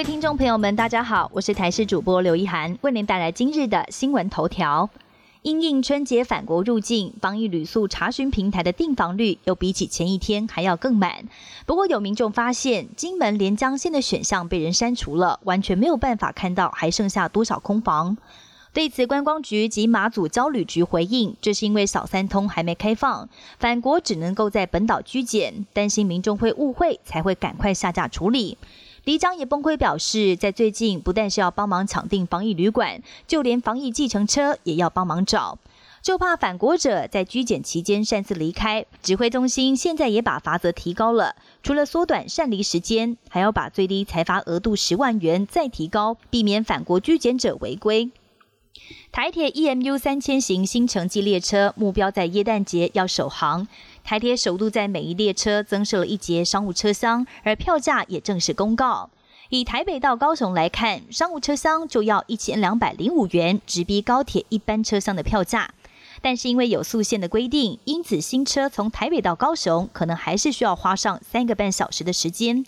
各位听众朋友们，大家好，我是台视主播刘一涵，为您带来今日的新闻头条。因应春节返国入境，防疫旅宿查询平台的订房率又比起前一天还要更满。不过有民众发现，金门连江县的选项被人删除了，完全没有办法看到还剩下多少空房。对此，观光局及马祖交旅局回应，这是因为小三通还没开放，返国只能够在本岛居检，担心民众会误会，才会赶快下架处理。李长也崩溃表示，在最近不但是要帮忙抢订防疫旅馆，就连防疫计程车也要帮忙找，就怕反国者在居检期间擅自离开。指挥中心现在也把罚则提高了，除了缩短擅离时间，还要把最低裁罚额度十万元再提高，避免反国居检者违规。台铁 EMU 三千型新城际列车目标在耶诞节要首航。台铁首度在每一列车增设了一节商务车厢，而票价也正式公告。以台北到高雄来看，商务车厢就要一千两百零五元，直逼高铁一般车厢的票价。但是因为有速线的规定，因此新车从台北到高雄可能还是需要花上三个半小时的时间。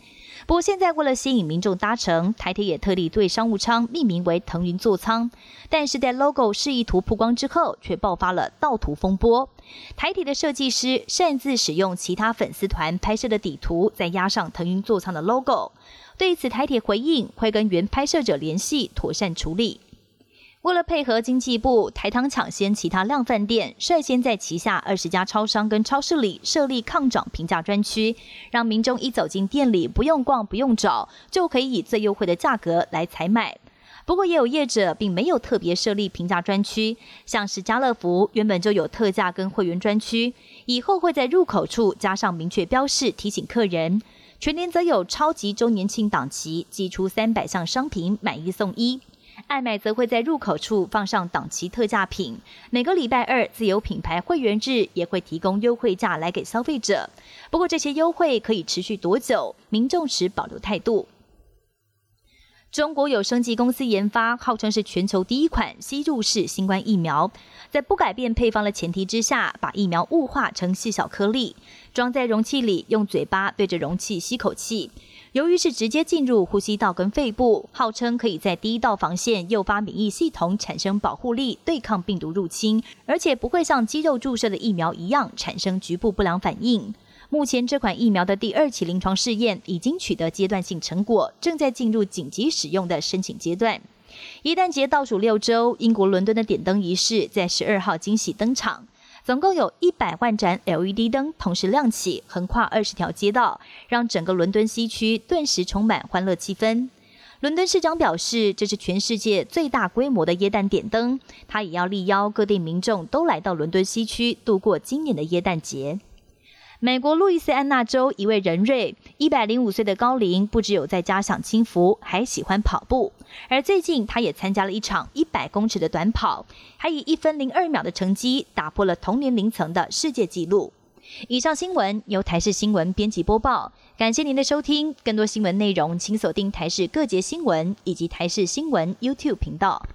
不过现在为了吸引民众搭乘，台铁也特地对商务舱命名为腾云座舱。但是在 logo 示意图曝光之后，却爆发了盗图风波。台铁的设计师擅自使用其他粉丝团拍摄的底图，再压上腾云座舱的 logo。对此，台铁回应会跟原拍摄者联系，妥善处理。为了配合经济部台糖抢先其他量贩店，率先在旗下二十家超商跟超市里设立抗涨平价专区，让民众一走进店里不用逛不用找，就可以以最优惠的价格来采买。不过也有业者并没有特别设立平价专区，像是家乐福原本就有特价跟会员专区，以后会在入口处加上明确标示提醒客人。全年则有超级周年庆档期，寄出三百项商品买一送一。爱买则会在入口处放上档期特价品，每个礼拜二自有品牌会员日也会提供优惠价来给消费者。不过这些优惠可以持续多久，民众持保留态度。中国有生技公司研发，号称是全球第一款吸入式新冠疫苗，在不改变配方的前提之下，把疫苗雾化成细小颗粒，装在容器里，用嘴巴对着容器吸口气。由于是直接进入呼吸道跟肺部，号称可以在第一道防线诱发免疫系统产生保护力，对抗病毒入侵，而且不会像肌肉注射的疫苗一样产生局部不良反应。目前这款疫苗的第二期临床试验已经取得阶段性成果，正在进入紧急使用的申请阶段。一旦节倒数六周，英国伦敦的点灯仪式在十二号惊喜登场。总共有一百万盏 LED 灯同时亮起，横跨二十条街道，让整个伦敦西区顿时充满欢乐气氛。伦敦市长表示，这是全世界最大规模的耶诞点灯，他也要力邀各地民众都来到伦敦西区度过今年的耶诞节。美国路易斯安那州一位人瑞，一百零五岁的高龄，不只有在家享清福，还喜欢跑步。而最近，他也参加了一场一百公尺的短跑，还以一分零二秒的成绩打破了同年龄层的世界纪录。以上新闻由台视新闻编辑播报，感谢您的收听。更多新闻内容，请锁定台视各节新闻以及台视新闻 YouTube 频道。